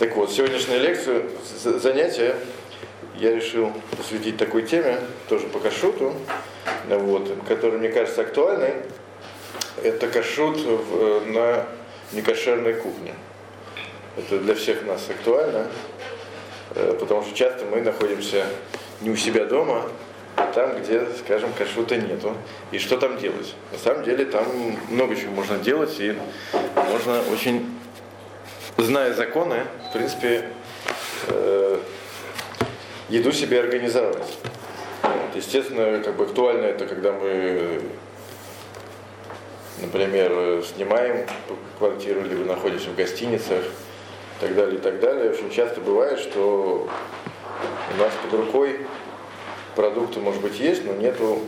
Так вот, сегодняшнюю лекцию, занятие я решил посвятить такой теме, тоже по кашуту, вот, которая мне кажется актуальной. Это кашут в, на некошерной кухне. Это для всех нас актуально, э, потому что часто мы находимся не у себя дома, а там, где, скажем, кашрута нету. И что там делать? На самом деле там много чего можно делать, и можно очень, зная законы, в принципе, э, еду себе организовать. Естественно, как бы актуально это, когда мы, например, снимаем квартиру, либо находимся в гостиницах, и так далее, и так далее. Очень часто бывает, что у нас под рукой продукты, может быть, есть, но нету,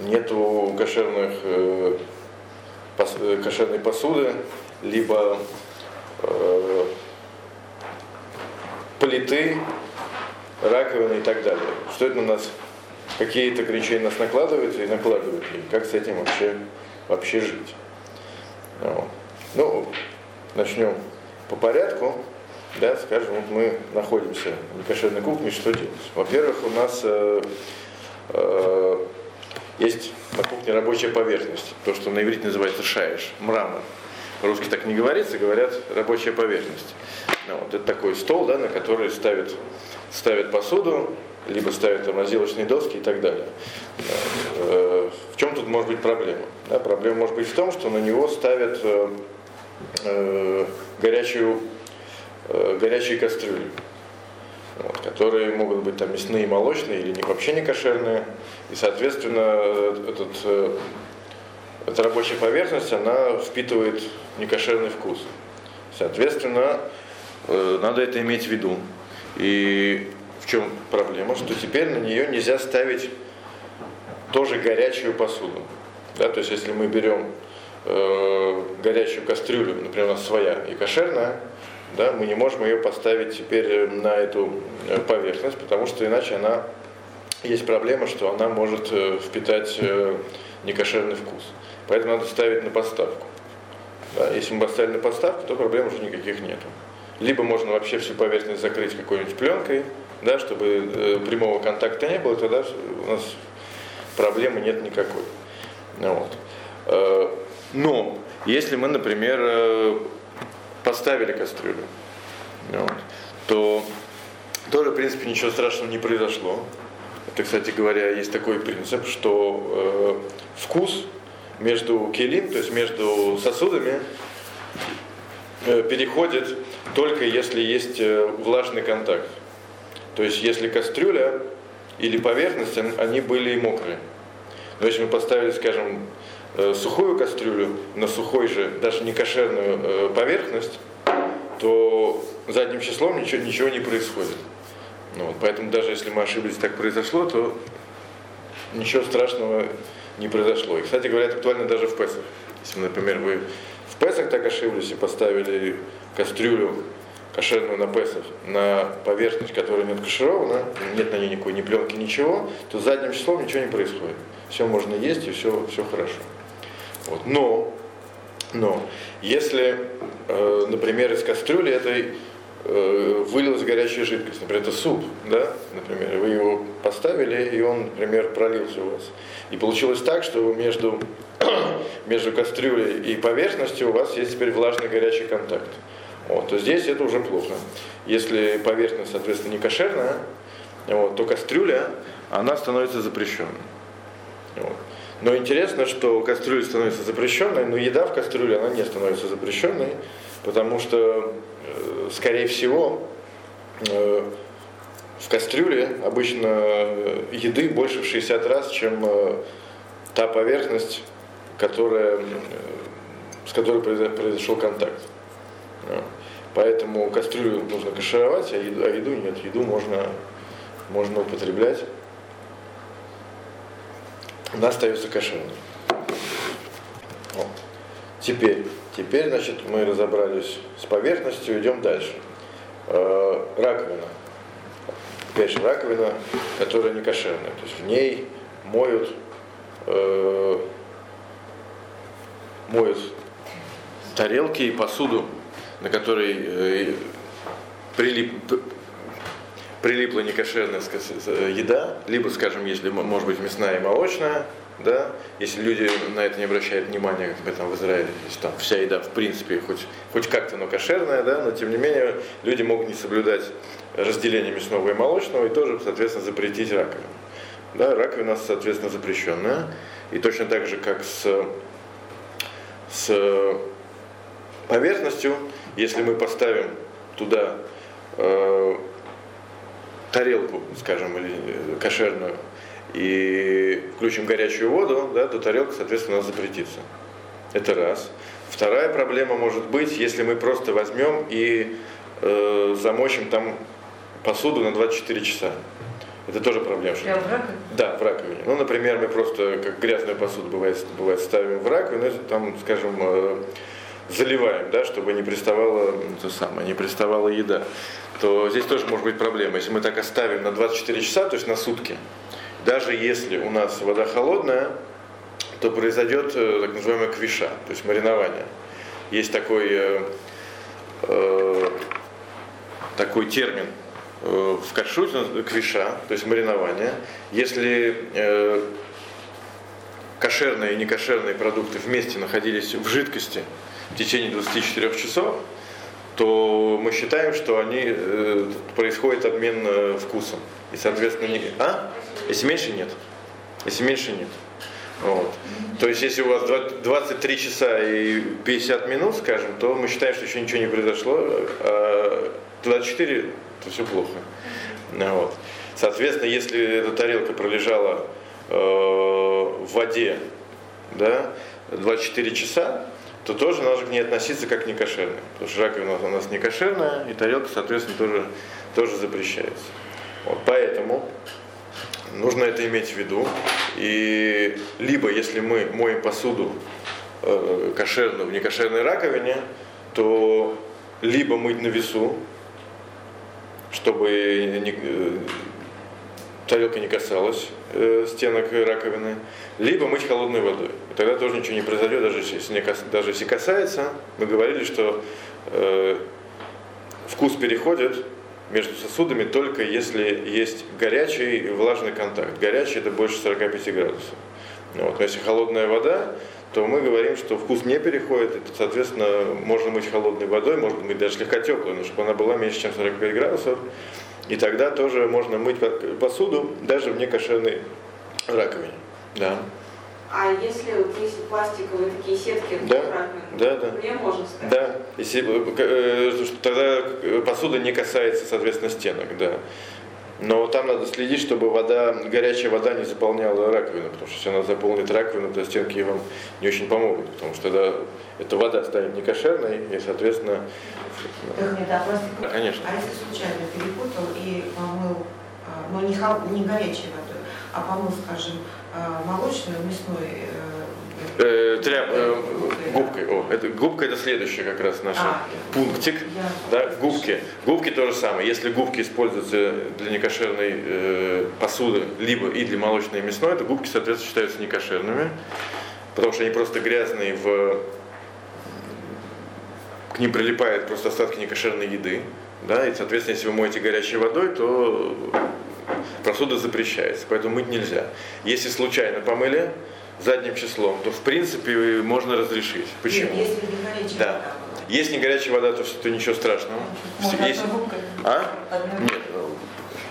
нету кошерных, э, пос, кошерной посуды, либо э, плиты, раковины и так далее. Что это на нас, какие-то ограничения нас накладывают и накладывают ли, как с этим вообще, вообще жить. Ну, начнем по порядку да, скажем, вот мы находимся в некошерной кухне, что делать? Во-первых, у нас э, э, есть на кухне рабочая поверхность, то, что на иврите называется шаиш, мрамор. По-русски так не говорится, говорят рабочая поверхность. Ну, вот это такой стол, да, на который ставят, ставят посуду, либо ставят там разделочные доски и так далее. Э, в чем тут может быть проблема? Да, проблема может быть в том, что на него ставят э, э, горячую горячие кастрюли, вот, которые могут быть там мясные, молочные или не, вообще не кошерные. И, соответственно, этот, эта рабочая поверхность, она впитывает некошерный вкус. Соответственно, э, надо это иметь в виду. И в чем проблема? Что теперь на нее нельзя ставить тоже горячую посуду. Да, то есть если мы берем э, горячую кастрюлю, например, у нас своя и кошерная, да, мы не можем ее поставить теперь на эту э, поверхность, потому что иначе она есть проблема, что она может э, впитать некошерный вкус. Поэтому надо ставить на подставку. Да, если мы поставили на подставку, то проблем уже никаких нету. Либо можно вообще всю поверхность закрыть какой-нибудь пленкой, да, чтобы прямого контакта не было, тогда у нас проблемы нет никакой. Вот. Но если мы, например, поставили кастрюлю, вот, то тоже, в принципе, ничего страшного не произошло. Это, кстати говоря, есть такой принцип, что э, вкус между келим, то есть между сосудами, э, переходит только если есть э, влажный контакт. То есть если кастрюля или поверхность, они были мокрые. Но если мы поставили, скажем, Э, сухую кастрюлю на сухой же, даже не кошерную поверхность, то задним числом ничего, ничего не происходит. Ну, вот, поэтому даже если мы ошиблись, так произошло, то ничего страшного не произошло. И, кстати говоря, это актуально даже в Песах. Если, например, вы в Песах так ошиблись и поставили кастрюлю кошерную на Песах на поверхность, которая не откаширована, нет на ней никакой ни пленки, ничего, то задним числом ничего не происходит. Все можно есть и все, все хорошо. Вот. Но, но если, э, например, из кастрюли этой вылилась горячая жидкость, например, это суп, да, например, вы его поставили, и он, например, пролился у вас. И получилось так, что между, между кастрюлей и поверхностью у вас есть теперь влажный горячий контакт. Вот, то здесь это уже плохо. Если поверхность, соответственно, не кошерная, вот, то кастрюля, она становится запрещенной. Вот. Но интересно, что кастрюля становится запрещенной, но еда в кастрюле, она не становится запрещенной, потому что, э, скорее всего, э, в кастрюле обычно еды больше в 60 раз, чем э, та поверхность, которая, с которой произошел контакт. Поэтому кастрюлю нужно кашировать, а еду, а еду нет. Еду можно, можно употреблять она остается. Вот. Теперь, теперь, значит, мы разобрались с поверхностью, идем дальше. Э, раковина. Опять же, раковина, которая не кошерная. То есть в ней моют, э, моют тарелки и посуду на которой э, прилип, прилипла некошерная еда, либо, скажем, если, может быть, мясная и молочная, да, если люди на это не обращают внимания, как там в Израиле, если там вся еда в принципе хоть, хоть как-то, но кошерная, да, но тем не менее люди могут не соблюдать разделение мясного и молочного и тоже, соответственно, запретить раковину. Да, раковина соответственно, запрещенная. И точно так же, как с, с поверхностью, если мы поставим туда э, тарелку, скажем, или кошерную, и включим горячую воду, да, то тарелка, соответственно, у нас запретится. Это раз. Вторая проблема может быть, если мы просто возьмем и э, замочим там посуду на 24 часа. Это тоже проблема. Прям в раковине? Да, в раковине. Ну, например, мы просто, как грязную посуду бывает, бывает ставим в раковину, там, скажем, э, заливаем, да, чтобы не приставала, то самое, не приставала еда, то здесь тоже может быть проблема. Если мы так оставим на 24 часа, то есть на сутки, даже если у нас вода холодная, то произойдет э, так называемая квиша, то есть маринование. Есть такой, э, э, такой термин э, в кашруте, квиша, то есть маринование. Если э, кошерные и некошерные продукты вместе находились в жидкости в течение 24 часов, то мы считаем, что они, э, происходит обмен вкусом. И, соответственно, не... А? Если меньше, нет. Если меньше, нет. Вот. То есть, если у вас 23 часа и 50 минут, скажем, то мы считаем, что еще ничего не произошло, а 24, то все плохо. Вот. Соответственно, если эта тарелка пролежала э, в воде да, 24 часа, то тоже надо к ней относиться как не кошерной. Потому что раковина у нас не кошерная, и тарелка, соответственно, тоже, тоже запрещается. Вот, поэтому нужно это иметь в виду. И либо если мы моем посуду э, кошерную в некошерной раковине, то либо мыть на весу, чтобы не, э, тарелка не касалась э, стенок раковины, либо мыть холодной водой. И тогда тоже ничего не произойдет, даже если, не, даже если касается. Мы говорили, что э, вкус переходит между сосудами только если есть горячий и влажный контакт. Горячий это больше 45 градусов. Вот. Но если холодная вода, то мы говорим, что вкус не переходит, и, соответственно, можно мыть холодной водой, можно мыть даже слегка теплой, но чтобы она была меньше, чем 45 градусов. И тогда тоже можно мыть посуду даже в некошерной раковине. Да. А если вот если пластиковые такие сетки, да, да, да. мне можно ставить? Да, если, э, э тогда посуда не касается, соответственно, стенок, да. Но там надо следить, чтобы вода, горячая вода не заполняла раковину, потому что если она заполнит раковину, то стенки вам не очень помогут, потому что тогда эта вода станет некошерной, и, соответственно... Так, нет, а пластик... Конечно. А если случайно перепутал и помыл, а, ну не, хол... не горячей водой, а помыл, скажем, а, молочную, мясной э, тряп, э, губкой. О, это, губка это следующий как раз наш а, пунктик. Я... Да, губки. Губки то же самое. Если губки используются для некошерной э, посуды, либо и для молочной и мясной, то губки, соответственно, считаются некошерными, потому что они просто грязные в к ним прилипают просто остатки некошерной еды. Да, и, соответственно, если вы моете горячей водой, то посуда запрещается, поэтому мыть нельзя. Если случайно помыли задним числом, то в принципе можно разрешить. Почему? Нет, если не горячая да. вода. Если не горячая вода, то, то ничего страшного. Можно если... А? Нет.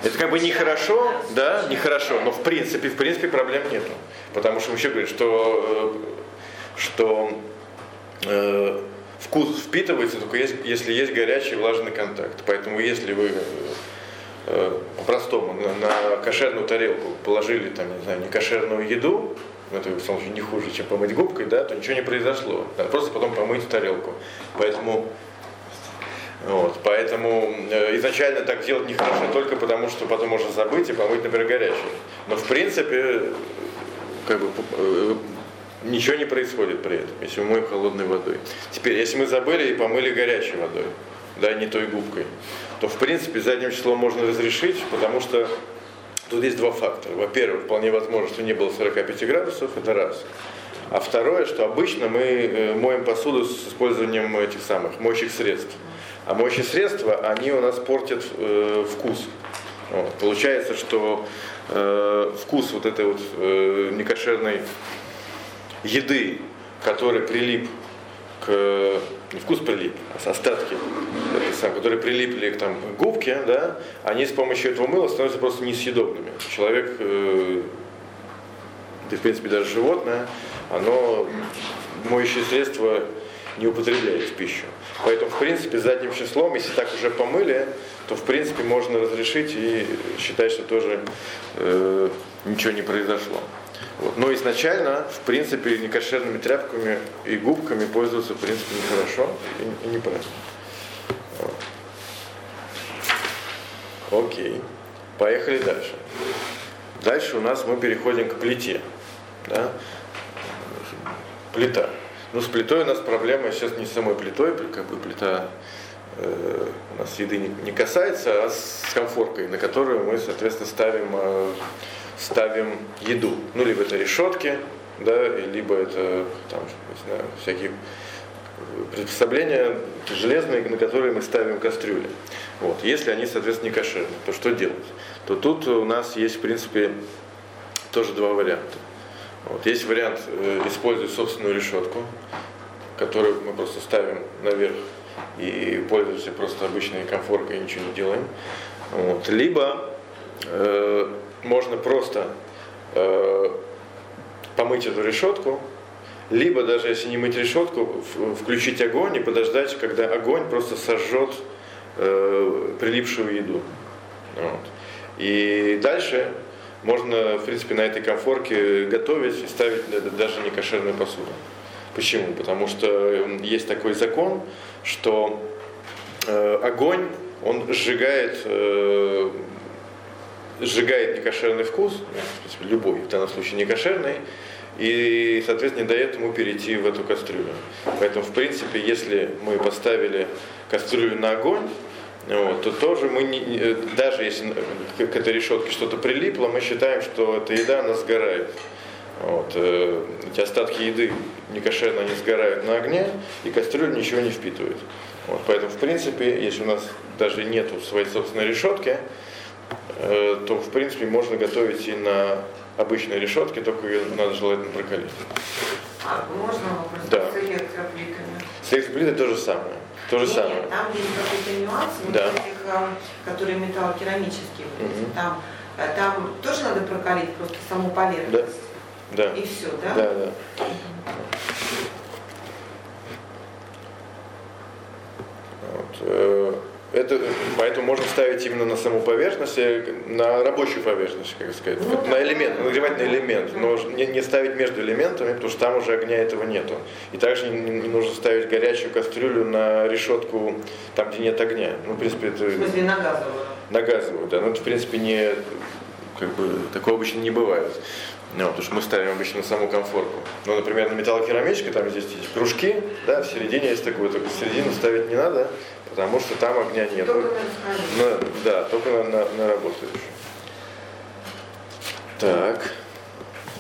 Это как бы нехорошо, да, нехорошо, но в принципе, в принципе проблем нету. Потому что вообще говорят, что, э, что э, вкус впитывается только если есть горячий влажный контакт. Поэтому если вы Э, по-простому, на, на кошерную тарелку положили там, не знаю, некошерную еду, ну, это в случае не хуже, чем помыть губкой, да, то ничего не произошло. Надо просто потом помыть тарелку. Поэтому вот, поэтому э, изначально так делать нехорошо только потому, что потом можно забыть и помыть, например, горячий. Но в принципе, как бы, э, ничего не происходит при этом, если мы моем холодной водой. Теперь, если мы забыли и помыли горячей водой, да, не той губкой, то в принципе задним числом можно разрешить, потому что тут есть два фактора. Во-первых, вполне возможно, что не было 45 градусов, это раз. А второе, что обычно мы э, моем посуду с использованием этих самых моющих средств. А моющие средства, они у нас портят э, вкус. Вот. Получается, что э, вкус вот этой вот э, некошерной еды, который прилип к не вкус прилип, а остатки, которые прилипли к там, губке, да, они с помощью этого мыла становятся просто несъедобными. Человек, э, в принципе даже животное, оно моющее средство не употребляет в пищу. Поэтому, в принципе, задним числом, если так уже помыли, то, в принципе, можно разрешить и считать, что тоже э, ничего не произошло. Вот. Но изначально, в принципе, некошерными тряпками и губками пользоваться, в принципе, нехорошо и, и неправильно. Вот. Окей. Поехали дальше. Дальше у нас мы переходим к плите. Да? Плита. Ну, с плитой у нас проблема сейчас не с самой плитой, как бы плита э, у нас еды не, не касается, а с конфоркой, на которую мы, соответственно, ставим э, ставим еду. Ну, либо это решетки, да, либо это там, не знаю, всякие приспособления железные, на которые мы ставим кастрюли. Вот. Если они, соответственно, не кошерные, то что делать? То тут у нас есть, в принципе, тоже два варианта. Вот. Есть вариант э, использовать собственную решетку, которую мы просто ставим наверх и пользуемся просто обычной комфоркой и ничего не делаем. Вот. Либо э, можно просто э, помыть эту решетку, либо даже если не мыть решетку, включить огонь и подождать, когда огонь просто сожжет э, прилипшую еду. Вот. И дальше можно, в принципе, на этой конфорке готовить и ставить даже не кошерную посуду. Почему? Потому что есть такой закон, что э, огонь, он сжигает э, сжигает некошерный вкус, любой, в данном случае некошерный, и, соответственно, не дает ему перейти в эту кастрюлю. Поэтому, в принципе, если мы поставили кастрюлю на огонь, вот, то тоже мы, не, даже если к этой решетке что-то прилипло, мы считаем, что эта еда, она сгорает. Вот, э, эти остатки еды некошерно они сгорают на огне, и кастрюля ничего не впитывает. Вот, поэтому, в принципе, если у нас даже нету своей собственной решетки, то в принципе можно готовить и на обычной решетке, только ее надо желательно прокалить. А можно вопрос да. с электроплитами? С электроплитой то же самое. То же Нет, самое. там есть какой-то нюанс, да. вот этих, э, которые металлокерамические. Угу. Там, э, там тоже надо прокалить просто саму поверхность. Да. да. И все, да? Да, да. Вот. Это, поэтому можно ставить именно на саму поверхность, э, на рабочую поверхность, как сказать, ну, на элемент, на нагревательный элемент, но не, не ставить между элементами, потому что там уже огня этого нету. И также не, не нужно ставить горячую кастрюлю на решетку там, где нет огня. Ну, в принципе, это... В смысле, на газовую? На газовую, да. Но это, в принципе, не, как бы, такого обычно не бывает. Ну, потому что мы ставим обычно на саму комфорку. Ну, например, на металлокерамической, там здесь есть кружки, да, в середине есть такое, только середину ставить не надо, потому что там огня нет. Только на, да, только на, на, на работающую. Так.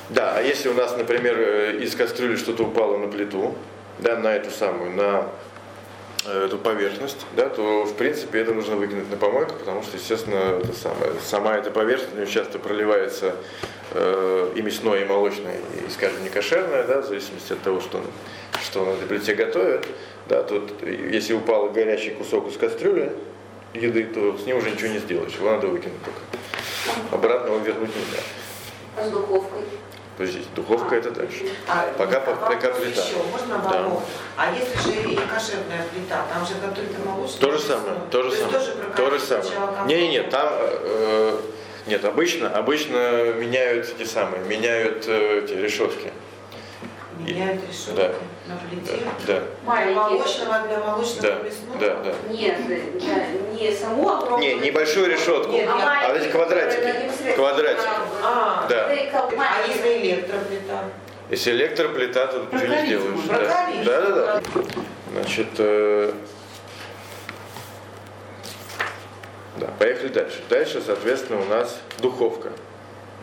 Да, а если у нас, например, э, из кастрюли что-то упало на плиту, да, на эту самую, на э, эту поверхность, да, то в принципе это нужно выкинуть на помойку, потому что, естественно, это самое, сама эта поверхность часто проливается э, и мясное, и молочное, и, скажем, не кошерное, да, в зависимости от того, что, что на этой плите готовят. Да, тут, если упал горячий кусок из кастрюли еды, то с ним уже ничего не сделаешь, его надо выкинуть только. Обратно его вернуть нельзя. А с духовкой? Подождите, духовка а, это дальше. А, пока, а пока плита. Еще, можно да. А если же и кошерная плита, там же готовят молочное? То же самое, то же самое. То же самое. Не, не, не, там э, нет, обычно, обычно меняют эти самые, меняют э, эти решетки. Меняют решетки да. На плите? Да. да. Молочного для молочного да. мясного? Да, да. Нет, да, не саму огромную. Не, небольшую решетку, нет, а, а эти квадратики. Квадратики. А, да. а если электроплита? Если электроплита, то ты не сделаешь. Да. да, да, да. Значит, э, да, поехали дальше. Дальше, соответственно, у нас духовка.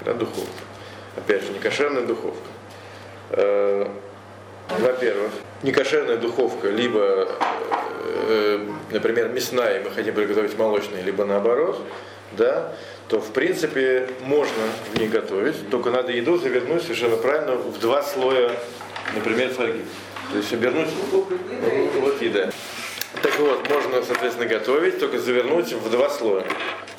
Да, духовка. Опять же, не кошерная духовка. Э, во-первых, некошерная духовка, либо, э, например, мясная, и мы хотим приготовить молочный, либо наоборот, да, то в принципе можно в ней готовить, только надо еду завернуть совершенно правильно в два слоя, например, фольги. То есть обернуть вот еда. Так вот, можно, соответственно, готовить, только завернуть в два слоя.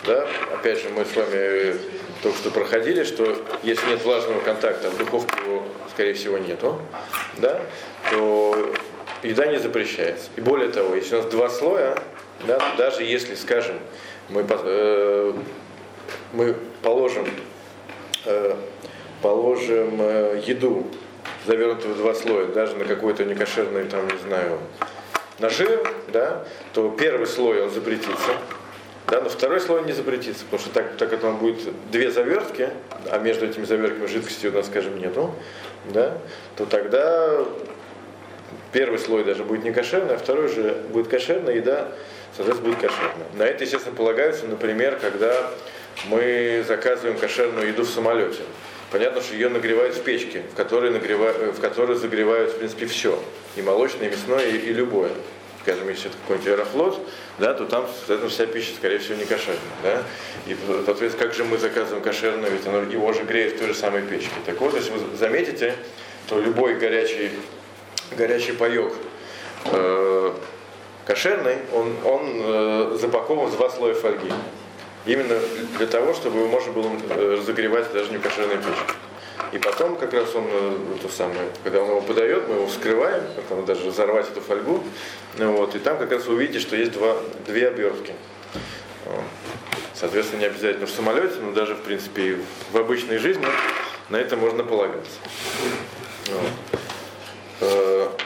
Да? Опять же, мы с вами только что проходили, что если нет влажного контакта, в духовке его, скорее всего, нету, да, то еда не запрещается. И более того, если у нас два слоя, да, то даже если, скажем, мы, э, мы положим, э, положим э, еду, завернутую в два слоя, даже на какой-то некошерный, там, не знаю, нажив, да, то первый слой он запретится, да, но второй слой не запретится, потому что так, так как там будет две завертки, а между этими завертками жидкости у нас, скажем, нету, да, то тогда первый слой даже будет не кошерный, а второй же будет кошерный, еда, соответственно, будет кошерная. На это, естественно, полагается, например, когда мы заказываем кошерную еду в самолете. Понятно, что ее нагревают в печке, в которой, нагревают, в которой загревают, в принципе, все. И молочное, и мясное, и, и любое скажем, если это какой-нибудь аэрофлот, да, то там, соответственно, вся пища, скорее всего, не кошерная. Да? И, соответственно, как же мы заказываем кошерную, ведь оно, его же греет в той же самой печке. Так вот, если вы заметите, то любой горячий, горячий паек э, кошерный, он, он э, запакован в два слоя фольги. Именно для того, чтобы можно было э, разогревать даже не в кошерной печке. И потом как раз он, э, то самое, когда он его подает, мы его вскрываем, потом даже разорвать эту фольгу, вот, и там как раз вы увидите, что есть два, две обертки. Соответственно, не обязательно в самолете, но даже, в принципе, в обычной жизни на это можно полагаться. Вот.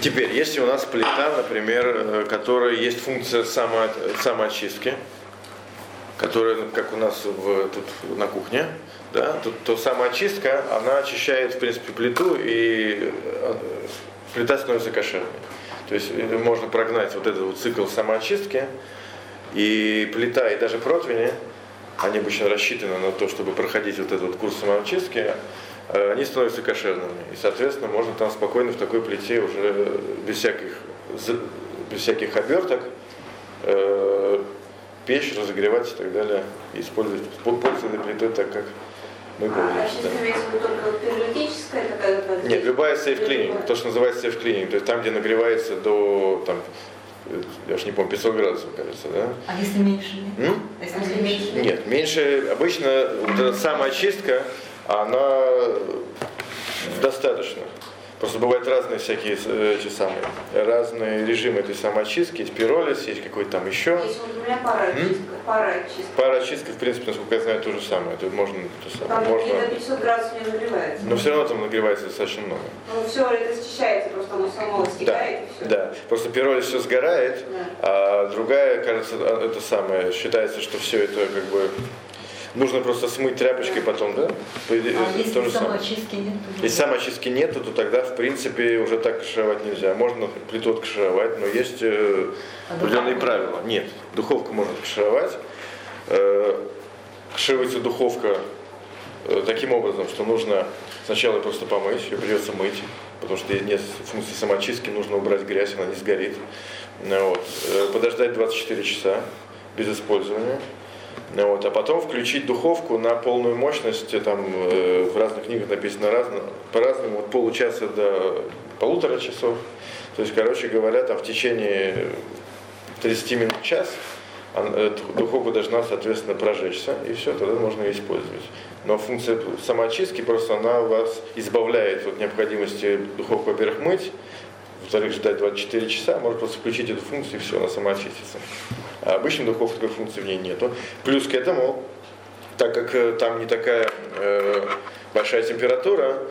Теперь, если у нас плита, например, э, которая есть функция само, самоочистки, которая, как у нас в, тут на кухне, да, то, то самоочистка, она очищает, в принципе, плиту, и э, плита становится кошерной. То есть э, можно прогнать вот этот вот цикл самоочистки, и плита, и даже противни, они обычно рассчитаны на то, чтобы проходить вот этот вот курс самоочистки, они становятся кошерными. И, соответственно, можно там спокойно в такой плите уже без всяких, без всяких оберток печь, разогревать и так далее, и использовать, пользоваться плитой так, как мы пользуемся. А да. имеется только периодическая такая? Нет, любая safe cleaning, то, что называется safe cleaning, то есть там, где нагревается до, там, я уж не помню, 500 градусов, кажется, да? А если меньше? М? А если меньше? Нет, меньше, обычно вот эта самоочистка, она достаточно. Просто бывают разные всякие э, эти самые, разные режимы этой самоочистки. Есть пиролиз, есть какой-то там еще. Есть вот у меня пароочистка. Пароочистка. Пароочистка, в принципе, насколько я знаю, то же самое. Тут можно то самое. Там можно... до 500 градусов не нагревается. Но все равно там нагревается достаточно много. Ну все, это счищается, просто оно само стекает да, и все. Да, просто пиролиз все сгорает, да. а другая, кажется, а, это самое, считается, что все это как бы Нужно просто смыть тряпочкой потом, да? А если то самоочистки нет? Если самоочистки нет, то тогда, в принципе, уже так кашировать нельзя. Можно плиту откашировать, но есть э, а определенные правила. Нет, духовку можно кашировать. Э, кашируется духовка э, таким образом, что нужно сначала просто помыть, ее придется мыть, потому что нет функции самоочистки, нужно убрать грязь, она не сгорит. Вот. Э, подождать 24 часа без использования. Вот, а потом включить духовку на полную мощность, там э, в разных книгах написано разно, по-разному, от получаса до полутора часов. То есть, короче говоря, там в течение 30 минут час э, духовка должна, соответственно, прожечься, и все, тогда можно ее использовать. Но функция самоочистки просто она вас избавляет от необходимости духовку, во-первых, мыть, во-вторых, ждать 24 часа, можно просто включить эту функцию, и все, она сама очистится. А обычно духовка такой функции в ней нету. Плюс к этому, так как э, там не такая э, большая температура,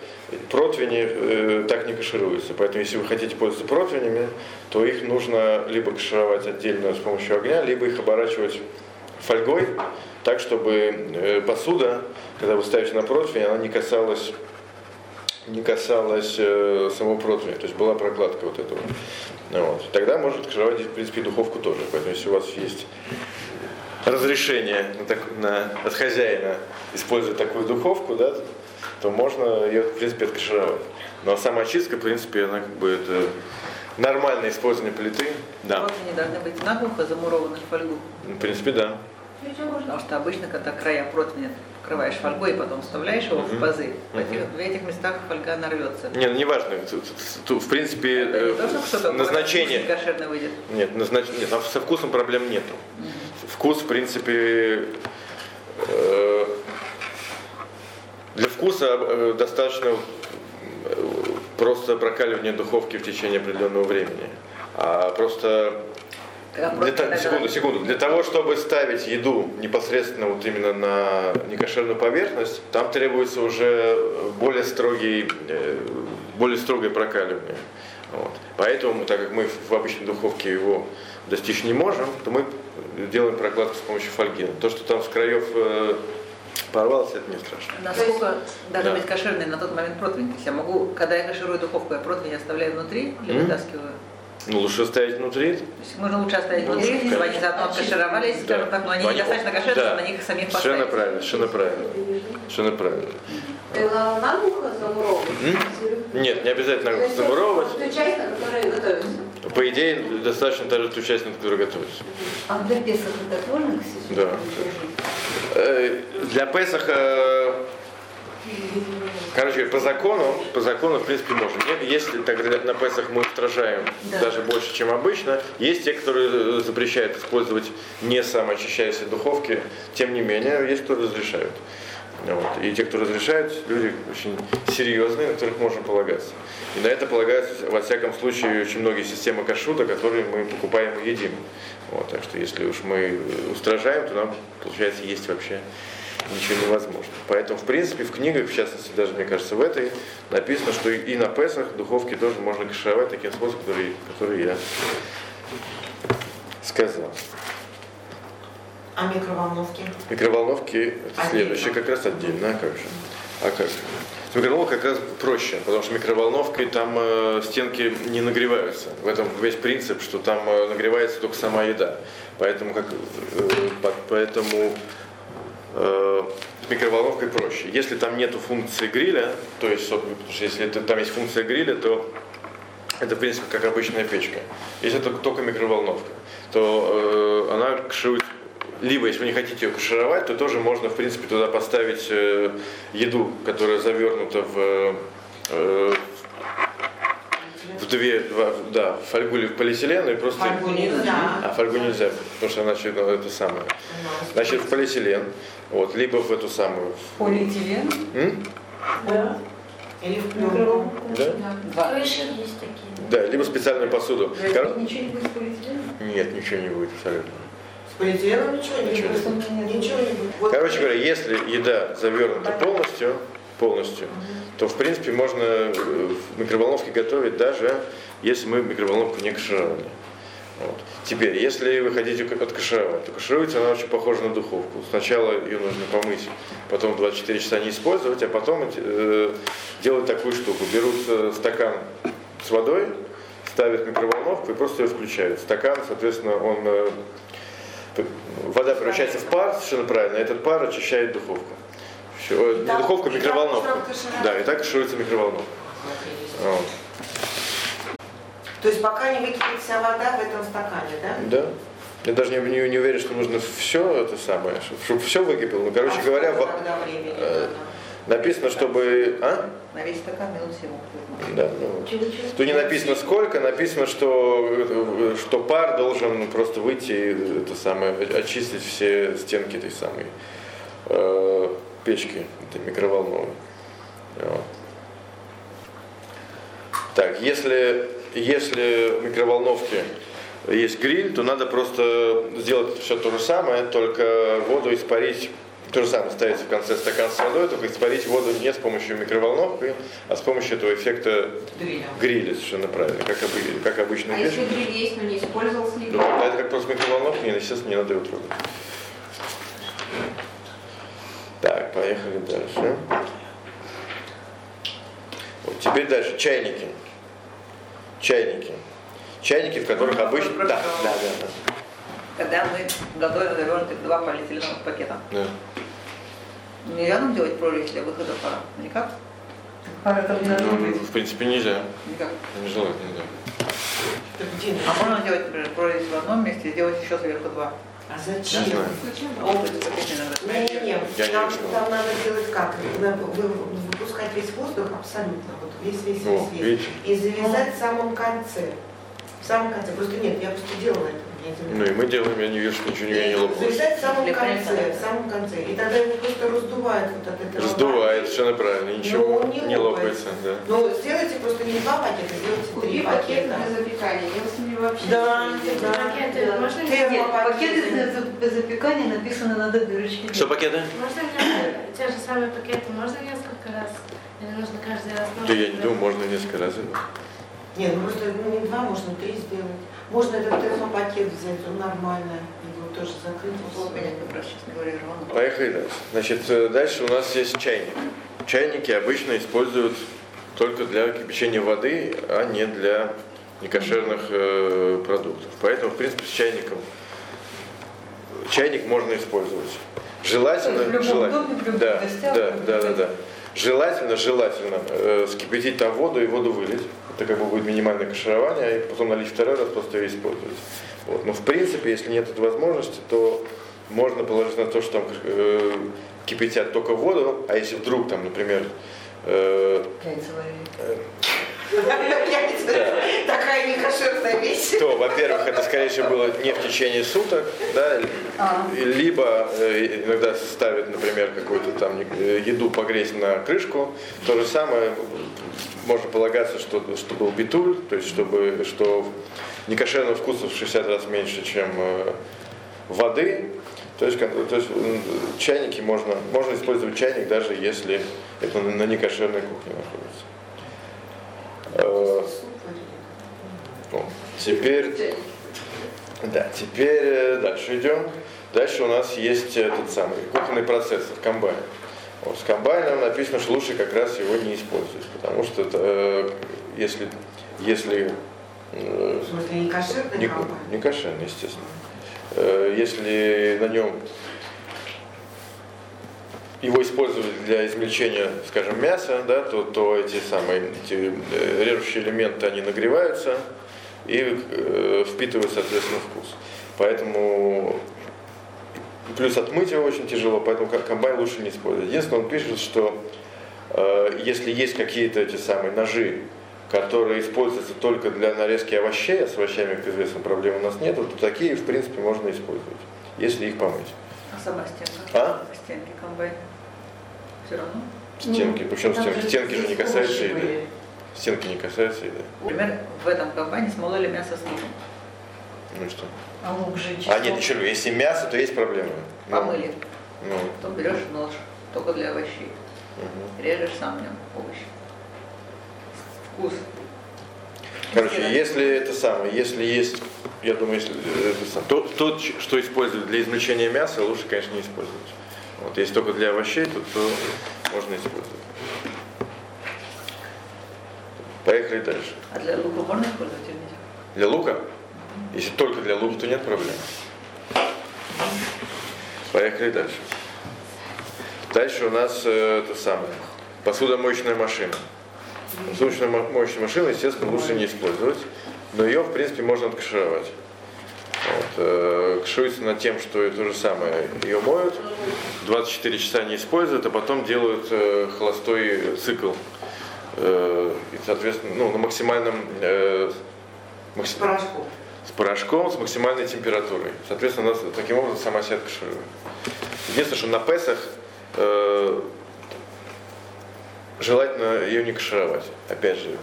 противни э, так не кашируются. Поэтому если вы хотите пользоваться противнями, то их нужно либо кашировать отдельно с помощью огня, либо их оборачивать фольгой, так чтобы э, посуда, когда вы ставите на противень, она не касалась не касалась э, самого противня, то есть была прокладка вот этого. Ну вот. Тогда может открывать, в принципе, духовку тоже. Поэтому если у вас есть разрешение на так, на, от хозяина использовать такую духовку, да, то можно ее, в принципе, откашировать. Но сама очистка, в принципе, она как бы это нормальное использование плиты. Да. Противни должны быть наглухо замурованы в фольгу. В принципе, да. Потому что обычно, когда края противня покрываешь фольгой и потом вставляешь его в пазы, в этих, в этих местах фольга нарвется. Не, ну неважно. В принципе, э, не то, назначение. Нет, назнач... Нет, со вкусом проблем нету. Вкус, в принципе, э, для вкуса э, достаточно просто прокаливание духовки в течение определенного времени. А просто для та- секунду, секунду. Для того, чтобы ставить еду непосредственно вот именно на некошерную поверхность, там требуется уже более строгий, э, более строгое прокаливание. Вот. Поэтому, так как мы в обычной духовке его достичь не можем, то мы делаем прокладку с помощью фольги. То, что там с краев э, порвалось, это не страшно. Насколько должен Да. быть кошерный на тот момент противень? То есть я могу, когда я каширую духовку, я противень оставляю внутри или Мгм. вытаскиваю? Ну, лучше ставить внутри. То есть можно лучше оставить Лучше, внутри, чтобы они заодно откашировались, Да. скажем так, но они Они- недостаточно кошерные, да. чтобы на них самих Совершенно поставить. правильно, совершенно правильно. Совершенно правильно. Тогда наглухо замуровывать? Нет, не обязательно То есть замуровывать. Ту часть, на которой готовится. По идее, достаточно даже ту часть, на которой готовится. А для Песах это можно, кстати? Да. Э, Для Песаха, короче, по закону, по закону, в принципе, можно. Не- Если так на Песах мы устражаем Да. даже больше, чем обычно, есть те, которые э, запрещают использовать не самоочищающиеся духовки, тем не менее, есть кто разрешают. Вот. И те, кто разрешают, люди очень серьезные, на которых можно полагаться. И на это полагаются, во всяком случае, очень многие системы кашрута, которые мы покупаем и едим. Вот, так что если уж мы устражаем, то нам, получается, есть вообще ничего невозможно. Поэтому, в принципе, в книгах, в частности, даже, мне кажется, в этой, написано, что и на Песах духовки тоже можно кашировать таким способом, который, который я сказал. А микроволновки? Микроволновки это Отдельно. следующее, как раз отдельно, а как же? А как? С микроволновкой как раз проще, потому что микроволновкой там э, стенки не нагреваются. В этом весь принцип, что там э, нагревается только сама еда. Поэтому, как, э, по- поэтому с микроволновкой проще. Если там нету функции гриля, то есть, потому что если это, там есть функция гриля, то это, в принципе, как обычная печка. Если это только микроволновка, то э, она каширует либо, если вы не хотите ее кашировать, то тоже можно, в принципе, туда поставить э, еду, которая завернута в, э, в две, два, да, фольгу или в полиэтилен, и просто... Фольгу нельзя. А фольгу нельзя, потому что она ну, это самое. Значит, в полиэтилен, вот, либо в эту самую. в- Полиэтилен? М? Да. Или в пленку. Да? Два. Крыши есть такие. Да, либо специальную посуду. Кор- Ничего не будет с полиэтиленом? Нет, ничего не будет абсолютно. С полиэтиленом ничего не Ничего не будет. Ничего не будет. Вот Короче говоря, если еда завернута полностью, полностью, то в принципе можно э, в микроволновке готовить даже если мы микроволновку не кашировали. Вот. Теперь, если вы хотите откашировать, то кашируется она очень похожа на духовку. Сначала ее нужно помыть, потом 24 часа не использовать, а потом э, делать такую штуку. Берут э, стакан с водой, ставят микроволновку и просто ее включают. Стакан, соответственно, он э, вода превращается в пар, совершенно правильно, и этот пар очищает духовку. Всё, э, не духовку, а микроволновку. кашировать. Да, и так кашируется микроволновка. Вот. То есть пока не выкипит вся вода в этом стакане, да? Да. Я даже не, не, не уверен, что нужно все это самое, чтобы, все выкипело. Ну, короче А говоря, во- тогда времени э, написано, чтобы... А? На весь стакан минут 7 уходит. Да, ну, Тут не написано сколько, написано, что, э, что пар должен просто выйти и это самое, очистить все стенки этой самой э, печки, этой микроволновой. Вот. Так, если, если в микроволновке есть гриль, то надо просто сделать все то же самое, только воду испарить, то же самое ставить в конце стакан с водой, только испарить воду не с помощью микроволновки, а с помощью этого эффекта Гриля. гриля, совершенно правильно, как, обы- как обычно А если гриль есть, но не использовался Ну, никак? а это как просто микроволновка, нет, естественно, не надо его трогать. Так, поехали дальше. Вот, теперь дальше. Чайники. Чайники. Чайники, в которых обычно... Да, да, да, да. Когда мы готовим завернутых два полиэтиленовых пакета. да. Нельзя нам делать прорезь для выхода пара? Никак? Пара там не должно Ну, быть. в принципе, нельзя. Никак. Нежелательно, да. Где? А можно делать, например, прорезь в одном месте и сделать еще сверху два? А Не зачем? знаю. Опыт. Не-не-не, Я не там, там надо делать как? Надо вы- выпускать весь воздух абсолютно, вот весь, весь, весь, весь. И завязать в самом конце. В самом конце. Просто нет, я просто делала это. Ну и мы делаем, я не вижу, что ничего не, не лопалось. Завязать в самом конце, конца. в самом конце. И тогда его просто раздувает вот от этого. Раздувает, совершенно правильно, ничего Ну, не не лопается. Да. Ну, сделайте просто не два пакета, сделайте три пакет пакета. для запекания. Я с ними вообще Да, да. Пакеты можно Пакеты пакеты. для запекания написано надо дырочки. Что пакеты? Можно мне те же самые пакеты, можно несколько раз? Или нужно каждый раз? Да я не думаю, можно несколько раз. Нет, ну просто ну, не два, можно три сделать. Можно этот термопакет взять, он нормальный. Его тоже закрыть. и У меня всё. как раз, честно говоря, рвано. Поехали дальше. Значит, э, дальше у нас есть чайник. Чайники обычно используют только для кипячения воды, а не для некошерных э, продуктов. Поэтому, в принципе, с чайником чайник можно использовать. Желательно, В любом желательно, доме, в любых да, гостях, да, в любом да, да, да. Желательно, желательно э, скипятить там воду и воду вылить. Это как бы будет минимальное каширование, и потом налить второй раз, просто ее использовать. Вот. Но в принципе, если нет этой возможности, то можно положить на то, что там э, кипятят только воду, а если вдруг там, например, э. Такая некошерная вещь. то, во-первых, это, скорее всего, было не в течение суток, да, А. либо э, иногда ставят, например, какую-то там э, еду погреть на крышку. То же самое можно полагаться, что, что был битуль, то есть чтобы, что некошерного вкуса в 60 раз меньше, чем э, воды. То есть, то есть чайники можно, можно использовать чайник, даже если это на некошерной кухне находится. Э, Теперь, да, теперь э, дальше идем. Дальше у нас есть этот самый кухонный процессор, комбайн. Вот, с комбайном написано, что лучше как раз его не использовать, потому что это, э, если, если В смысле, не кошерный не, комбайн? не кошерный, естественно. Если на нем его использовать для измельчения, скажем, мяса, да, то, то эти самые эти э, режущие элементы, они нагреваются и э, впитывают, соответственно, вкус. Поэтому плюс отмыть его очень тяжело, поэтому ко- комбайн лучше не использовать. Единственное, он пишет, что э, если есть какие-то эти самые ножи, которые используются только для нарезки овощей, а с овощами, как известно, проблем у нас нет, то такие, в принципе, можно использовать, если их помыть. Сама стенка? А? Стенки комбайн. Все равно? Стенки, причем Там стенки, же стенки же не касаются еды. были. Стенки не касаются еды. Например, в этом комбайне смололи мясо с луком. Ну и что? А лук же А нет, еще если мясо, то есть проблема. Ну, Помыли. Ну, Потом берешь нож, только для овощей. мгм. Режешь сам в нем овощи. Вкус. Короче, если это самое, если есть, я думаю, если э, то, то, что используют для измельчения мяса, лучше, конечно, не использовать. Вот, если только для овощей, то, то можно использовать. Поехали дальше. А для лука можно использовать или нельзя? Для лука? Если только для лука, то нет проблем. Поехали дальше. Дальше у нас э, это самое. Посудомоечная машина. Посудомоечную машину, естественно, лучше не использовать, но ее, в принципе, можно откашировать. Вот, э, кашируется над тем, что то же самое. Ее моют, 24 часа не используют, а потом делают э, холостой цикл. Э, и, соответственно, ну, на максимальном э, макси- С порошком. с порошком с максимальной температурой. Соответственно, у нас таким образом сама себя каширует. Единственное, что на Песах желательно ее не кашировать. Опять же,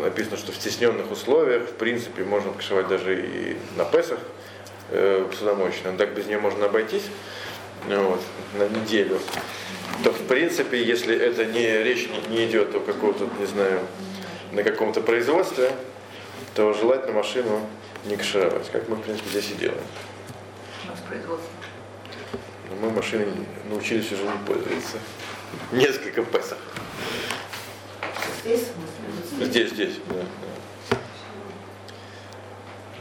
написано, что в стесненных условиях, в принципе, можно кашировать даже и на Песах э, посудомоечную. Так без нее можно обойтись ну вот, на неделю. То, в принципе, если это не речь не, не идет о каком-то, не знаю, на каком-то производстве, то желательно машину не кашировать, как мы, в принципе, здесь и делаем. У нас производство. Но мы машиной научились уже не пользоваться. Несколько песах. Здесь, в смысле? Здесь, здесь, да.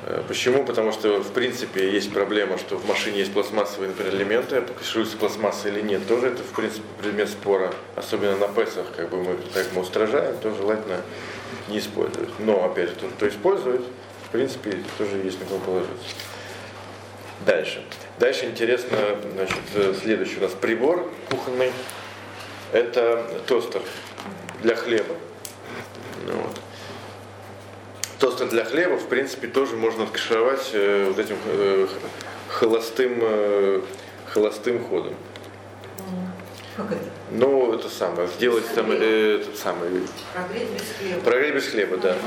Э, Почему? Потому что, в принципе, есть проблема, что в машине есть пластмассовые, например, элементы, кашируется пластмасса или нет, тоже это, в принципе, предмет спора, особенно на Песах, как бы мы, так мы устражаем, то желательно не использовать. Но, опять же, тот, кто использует, в принципе, тоже есть на кого положиться. Дальше. Дальше интересно, значит, э, следующий у нас прибор кухонный. Это тостер для хлеба. Ну, вот. Тостер для хлеба, в принципе, тоже можно откашировать э, вот этим э, холостым, э, холостым ходом. Как это? Ну, это самое, сделать там э, этот самый, Прогреть без хлеба. прогреть без хлеба, да.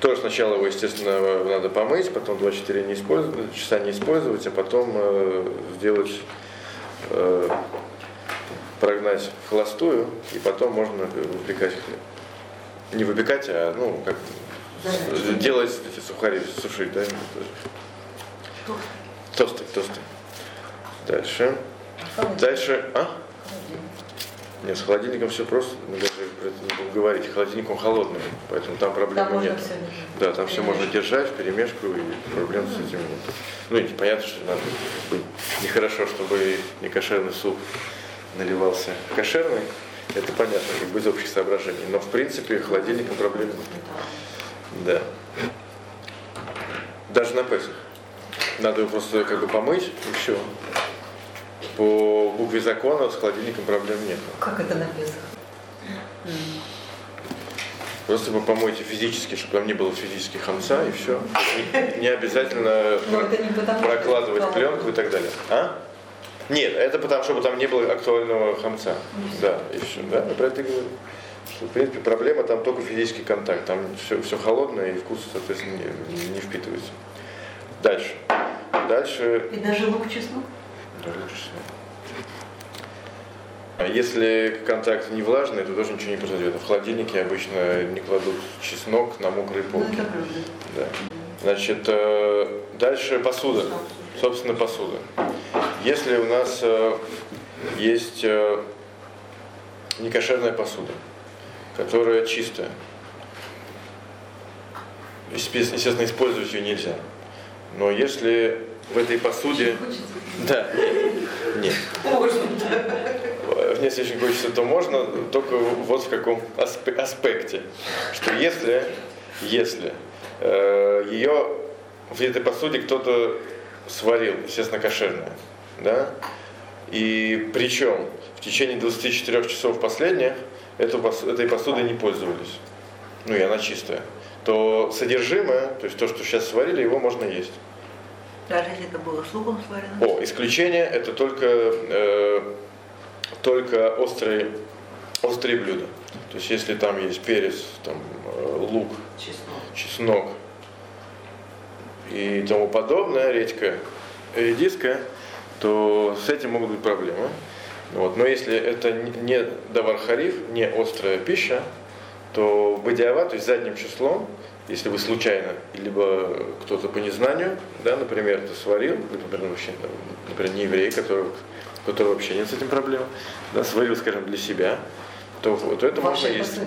Тоже сначала его, естественно, надо помыть, потом 24 не использовать, часа не использовать, а потом э, сделать, э, прогнать в холостую, и потом можно выпекать хлеб. Не выпекать, а ну как делать эти сухари, сушить, да? Тосты, тосты. Дальше. Дальше, а? Нет, с холодильником все просто, мы даже про это не будем говорить. Холодильник он холодный, поэтому там проблем Там нет. все Да, там все можно держать в перемешку и проблем с этим нет. Ну и понятно, что надо нехорошо, чтобы не кошерный суп наливался кошерный. Это понятно, как бы из общих соображений. Но в принципе холодильником проблем нет. Да. Даже на Песах. Надо его просто как бы помыть и все. По букве закона с холодильником проблем нет. Как это написано? Просто вы помойте физически, чтобы там не было физически хамца, и все. Не обязательно прокладывать пленку и так далее. А? Нет, это потому, чтобы там не было актуального хамца. Да, и все. Да, я про это говорю. Что, в принципе, проблема там только физический контакт. Там все, все холодное и вкус, соответственно, не, не впитывается. Дальше. Дальше И даже лук чеснок? даже лучше всего. А Если контакт не влажный, то тоже ничего не произойдет. В холодильнике обычно не кладут чеснок на мокрые Ну, полки. это правда. Да. Значит, э, дальше посуда. Собственно, посуда. Если у нас э, есть э, некошерная посуда, которая чистая, естественно, использовать ее нельзя. Но если в этой посуде... Да, нет, нет. Если очень хочется, то можно, только вот в каком аспе- аспекте. Что если, если э, ее в этой посуде кто-то сварил, естественно, кошерное, да, и причем в течение 24 часов последних эту, этой посудой не пользовались, ну и она чистая, то содержимое, то есть то, что сейчас сварили, его можно есть. Даже если это было с луком сварено? О, исключение это только, э, только острые, острые блюда. То есть если там есть перец, там, э, лук, Чеснок. чеснок и тому подобное, редька, редиска, то с этим могут быть проблемы. Вот. Но если это не давар-хариф, не острая пища, то бадиава, то есть задним числом, если вы случайно, либо кто-то по незнанию, да, например, это сварил, например, вообще, например, не еврей, который, у которого вообще нет с этим проблем, да, сварил, скажем, для себя, то вот это В можно есть.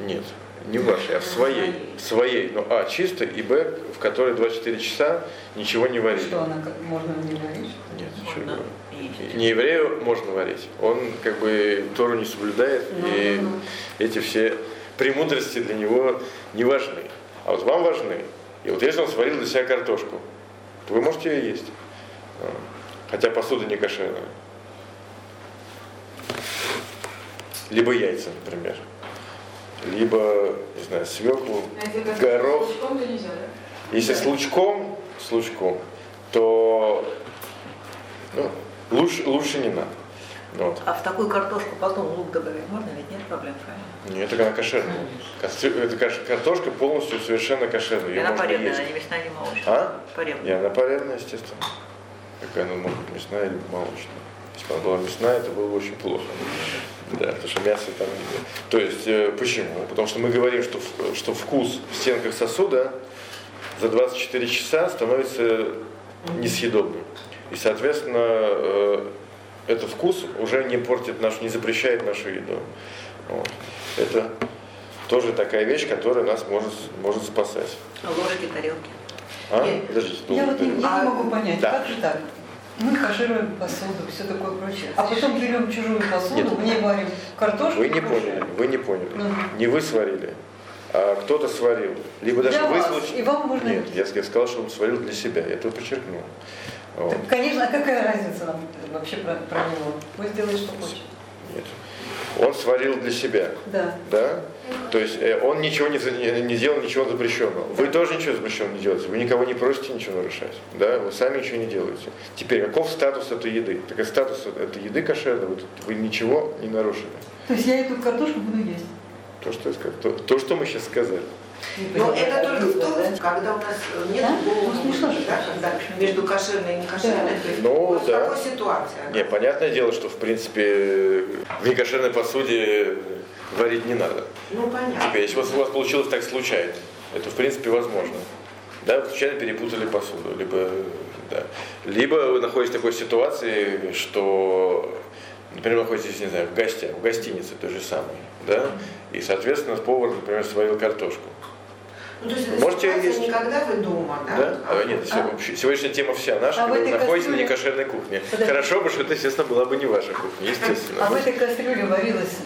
Нет, не в вашей, а в своей. В своей. Ну, а, чистой, и б, в которой 24 часа ничего не варили. Что она как можно не варить? Нет, что Можно говорю. есть. Не еврею можно варить. Он как бы Тору не соблюдает, Ну, и ну, ну. эти все премудрости для него не важны. А вот вам важны. И вот если он сварил для себя картошку, то вы можете ее есть. А. Хотя посуда не кошерная. Либо яйца, например. Либо, не знаю, свеклу, А горох. с лучком, то нельзя, да? Если с лучком, с лучком, то ну, лучше, лучше не надо. Вот. А в такую картошку потом лук добавить можно? Ведь нет проблем, правильно? Нет, это она кошерная. Каш- картошка полностью совершенно кошерная. Ее она есть. она не мясная, не молочная. А? Поребная. И она паренная, естественно. Какая она может быть мясная или молочная. Если бы она была мясная, это было бы очень плохо. Да, потому что мясо там. То есть, э, почему? Потому что мы говорим, что, что вкус в стенках сосуда за 24 часа становится несъедобным. И, соответственно, э, этот вкус уже не портит наш, не запрещает нашу еду. Вот. Это тоже такая вещь, которая нас может, может спасать. А ложки, тарелки. А? Нет. Подождите, ну, Я вот не, я не А, могу понять, да. как же так? Мы кашируем посуду, все такое прочее. А потом берем чужую посуду, Нет. в ней варим картошку. Вы не кушаем. поняли, вы не поняли. Мгм. Не вы сварили, а кто-то сварил. Либо даже Для вы вас, случ- и вам можно- Нет, я sk- сказал, что он сварил для себя. Я это подчеркнул. Вот. Так, конечно, а какая разница нам вообще про, про него? Пусть делает, что хочет. Нет. Он сварил для себя. Да. Да? То есть э, он ничего не, не, сделал, ничего запрещенного. Вы тоже ничего запрещенного не делаете. Вы никого не просите ничего нарушать. Да? Вы сами ничего не делаете. Теперь, каков статус этой еды? Так как статус этой еды кошерной, вы, вы ничего не нарушили. То есть я эту картошку буду есть. То, что, я сказал, то, то, что мы сейчас сказали. Но Ну, это только в том, когда у нас нет Да? голого Ну, смешно мужа, же. да, когда между кошерной и некошерной, то есть Ну, вот да. в такой ситуации. Не, понятное дело, что в принципе в некошерной посуде варить не надо. Ну, понятно. Теперь, если у вас, у вас получилось так случайно, это в принципе возможно. Да, вы случайно перепутали посуду, либо, да. либо вы находитесь в такой ситуации, что, например, вы находитесь, не знаю, в гостях, в гостинице той же самой, да, и, соответственно, повар, например, сварил картошку. Ну, то есть Можете есть- не когда вы дома, да? Да? А, нет, все- вообще, сегодняшняя тема вся наша, А когда вы находитесь на кастрюле- некошерной кухне. Подожди. Хорошо бы, что это, естественно, была бы не ваша кухня, естественно. А в этой кастрюле варилось,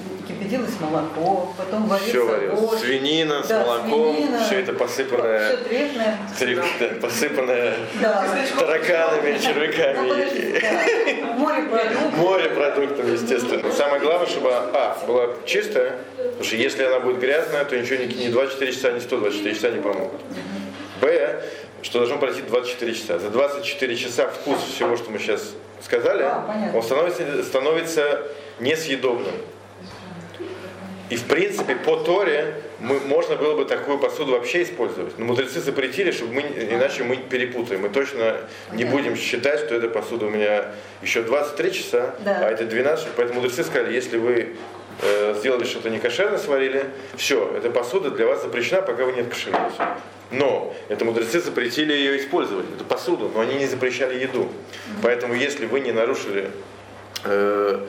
кипятилось молоко, потом варился Все варилось. борщ. Свинина с Да, молоком, свинина. все это посыпанное, Все трефное. три- да, посыпанное Да. тараканами, Ну, червяками, подожди, да. Море продуктов. морепродуктами, естественно. Самое главное, чтобы а, была чистая, потому что если она будет грязная, то ничего ни, ни 24 часа, ни 124 часа не помогут. Б, что должно пройти 24 часа. За 24 часа вкус всего, что мы сейчас сказали, А, понятно. он становится, становится несъедобным. И в принципе по Торе мы, можно было бы такую посуду вообще использовать. Но мудрецы запретили, чтобы мы, иначе мы перепутаем. Мы точно не Понятно. будем считать, что эта посуда у меня еще 23 часа, Да. а это 12. Поэтому мудрецы сказали, если вы э, сделали что-то некошерно, сварили, все, эта посуда для вас запрещена, пока вы не откошируете. Но это мудрецы запретили ее использовать, эту посуду, но они не запрещали еду. Поэтому если вы не нарушили э,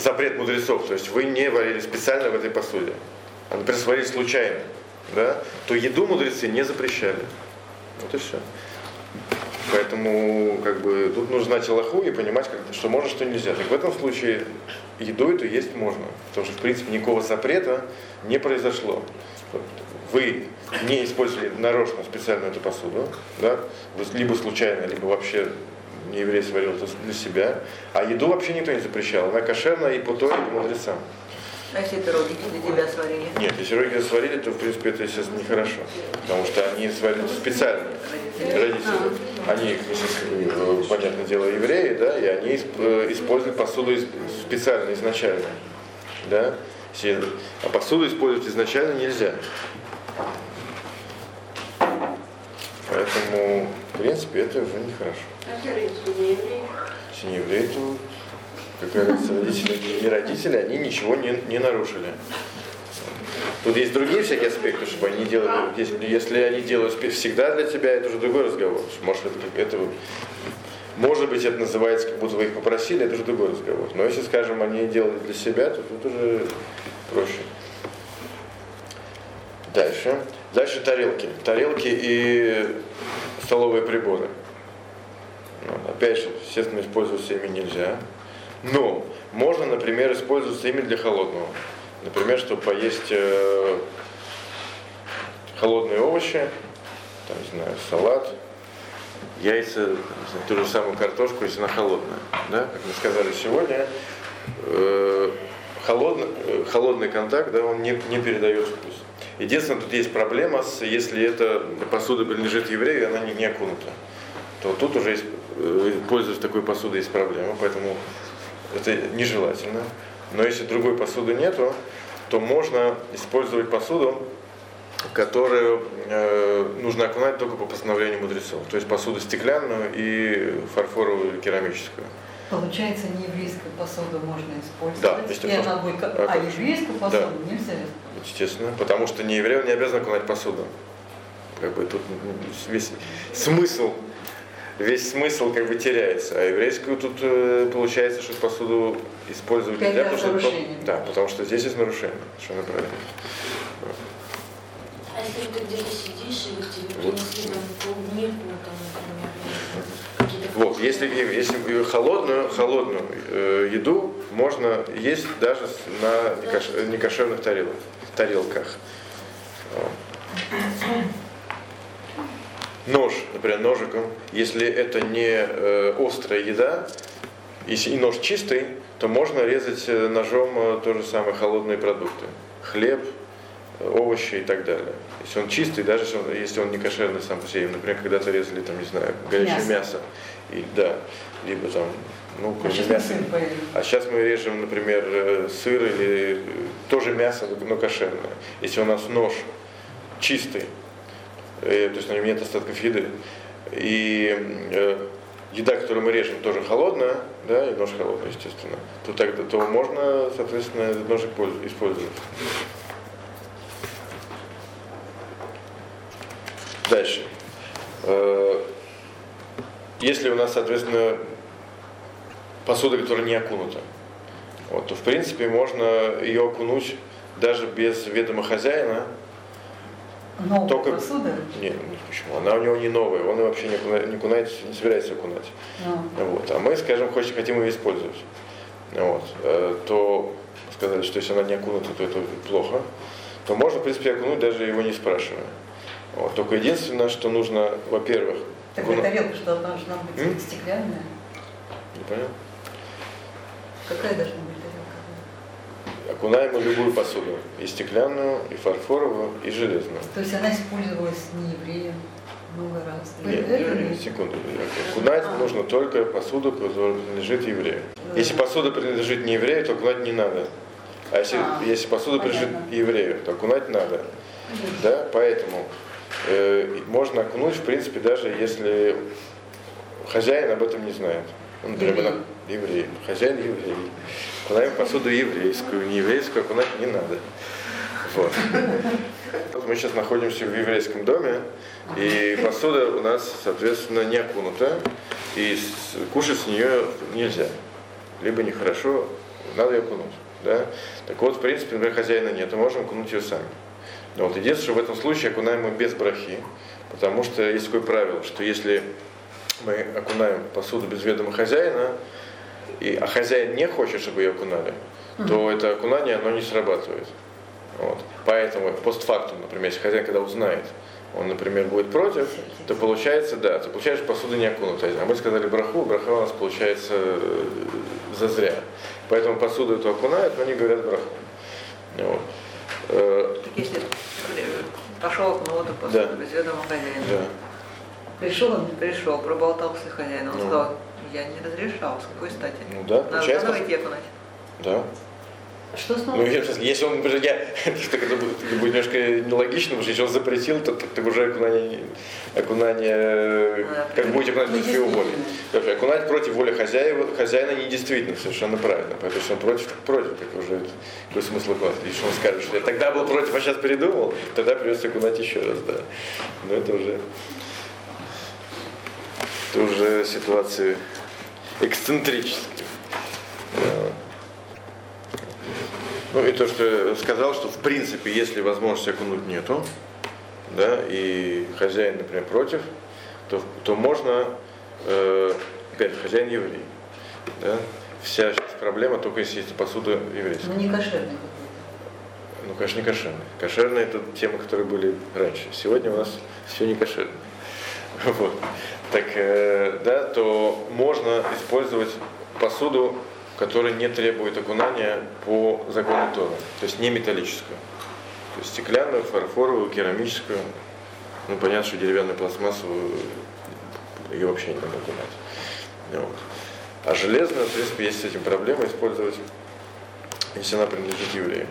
запрет мудрецов, то есть вы не варили специально в этой посуде, а, например, сварили случайно, да, то еду мудрецы не запрещали. Вот и все. Поэтому как бы тут нужно знать Аллаху и понимать, как, что можно, что нельзя. Так в этом случае еду эту есть можно. Потому что в принципе никакого запрета не произошло. Вы не использовали нарочно специально эту посуду, да? Либо случайно, либо вообще еврей сварил это для себя. А еду вообще никто не запрещал. Она кошерная и по Торе, и по мудрецам. А если это родители для тебя сварили? Нет, если родители сварили, то в принципе это, естественно, нехорошо. Потому что они сварили специально. Родители. Они, естественно, понятное дело, евреи, да, и они э, используют посуду специально, изначально. Да? А посуду использовать изначально нельзя. Поэтому, в принципе, это уже нехорошо. Если не евреи, то какая разница, родители не родители, они ничего не, не нарушили. Тут есть другие всякие аспекты, чтобы они делали, если, если они делают всегда для тебя, это уже другой разговор. Может, это, как- это, может быть, это называется, как будто вы их попросили, это уже другой разговор. Но если, скажем, они делали для себя, то тут уже проще. Дальше. Дальше тарелки. Тарелки и столовые приборы. Ну, опять же, естественно, использоваться ими нельзя. Но можно, например, использоваться ими для холодного. Например, чтобы поесть э, холодные овощи, там, не знаю, салат, яйца, знаю, ту же самую картошку, если она холодная. Да? Как мы сказали сегодня, э, холодный, э, холодный контакт, да, он не, не передает вкус. Единственное, тут есть проблема, с, если эта посуда принадлежит еврею, и она не, не окунута, то тут уже есть, пользуясь такой посудой есть проблема, поэтому это нежелательно. Но если другой посуды нету, то можно использовать посуду, которую э, нужно окунать только по постановлению мудрецов. То есть посуду стеклянную и фарфоровую или керамическую. Получается, не еврейскую посуду можно использовать. Да, если и она будет, а, а еврейскую посуду Да. нельзя. Естественно, потому что не еврей, он не обязан окунать посуду. Как бы тут весь смысл, весь смысл как бы теряется. А еврейскую тут э, получается, что посуду использовать Опять нельзя, потому что, да, потому что здесь есть нарушение. Совершенно правильно. А если ты где-то сидишь, и вот тебе Вот. принесли полный там, например. Вот, если, если холодную, холодную э, еду можно есть даже на некош- некошерных тарелках. тарелках. Нож, например, ножиком, если это не э, острая еда, если и нож чистый, то можно резать э, ножом э, то же самое холодные продукты. Хлеб, э, овощи и так далее. Если он чистый, даже если он, если он не кошерный сам по себе, например, когда-то резали там, не знаю, горячее Мясо. мясо, и, да, либо там, ну, А сейчас поедем. А сейчас мы режем, например, сыр или тоже мясо, но кошерное. Если у нас нож чистый, э, то есть на нем нет остатков еды, и э, еда, которую мы режем, тоже холодная, да, и нож холодный, естественно, то тогда то можно, соответственно, этот ножик польз- использовать. Дальше. Э, Если у нас, соответственно, посуда, которая не окунута, вот, то в принципе можно ее окунуть даже без ведома хозяина. Новая Только- посуда? Не, ну, почему? Она у него не новая, он ее вообще не, окуна- не окунает, не собирается окунать. Ну, Вот. А мы, скажем, хоть, хотим ее использовать. Вот. Э, То сказали, что если она не окунута, то это плохо. То можно, в принципе, окунуть, даже его не спрашивая. Вот. Только единственное, что нужно, во-первых, Тогда окуну- тарелка что должна быть М? стеклянная? Не понял? Какая должна быть? Окунаем любую посуду. И стеклянную, и фарфоровую, и железную. То есть она использовалась не евреем много раз. Нет, Это не, секунду. Окунать А. нужно только посуду, которая принадлежит еврею. Если посуда принадлежит не еврею, то окунать не надо. А если, А, если посуда принадлежит еврею, то окунать надо. Да? Поэтому э, можно окунуть, в принципе, даже если хозяин об этом не знает. Например, Еврей. Хозяин еврей. Окунаем посуду еврейскую. Не еврейскую окунать не надо. Вот. Мы сейчас находимся в еврейском доме, и посуда у нас, соответственно, не окунута, и кушать с нее нельзя. Либо нехорошо, надо ее окунуть. Да? Так вот, в принципе, например, хозяина нет, мы можем окунуть ее сами. Но вот единственное, что в этом случае окунаем мы без брахи, потому что есть такое правило, что если мы окунаем посуду без ведома хозяина, и, а хозяин не хочет, чтобы ее окунали, то это окунание, оно не срабатывает. Вот. Поэтому постфактум, например, если хозяин когда узнает, он, например, будет против, то получается, да, ты получаешь посуду не окунутая. А мы сказали браху, браха у нас получается э, зазря. Поэтому посуду эту окунают, но не говорят браху. Вот. Э, Так если э, пошел окунул эту посуду Да. без ведома хозяина, да. Пришел он, пришел, проболтался с хозяином, он Ну. сказал, я не разрешал, с какой стати? Ну да, Надо получается. заново идти окунать. Да. что снова? Ну, если если он, например, я, так это будет, это будет немножко нелогично, потому что если он запретил, то, ты уже окунание, окунание как будете окунать Ну, против его воли. Вообще, Окунать против воли хозяина, хозяина недействительно, совершенно правильно. Поэтому если он против, так против, так уже какой смысл окунать? Если он скажет, что я тогда был против, а сейчас передумал, тогда придется окунать еще раз, да. Но это уже, это уже ситуации эксцентрические. Да. Ну и то, что я сказал, что в принципе, если возможности окунуть нету, да, и хозяин, например, против, то, то можно, э, опять хозяин еврей. Да? Вся проблема только если есть посуда еврейская. Ну, не какой-то. Ну, конечно, не кошерная. Кошерная это темы, которые были раньше. Сегодня у нас все не кошерно. Вот. Так, э, да, то можно использовать посуду, которая не требует окунания по закону Тора. То есть не металлическую. То есть стеклянную, фарфоровую, керамическую. Ну, понятно, что деревянную пластмассовую ее вообще не надо окунать. Вот. А железную, в принципе, есть с этим проблема использовать, если она принадлежит еврею.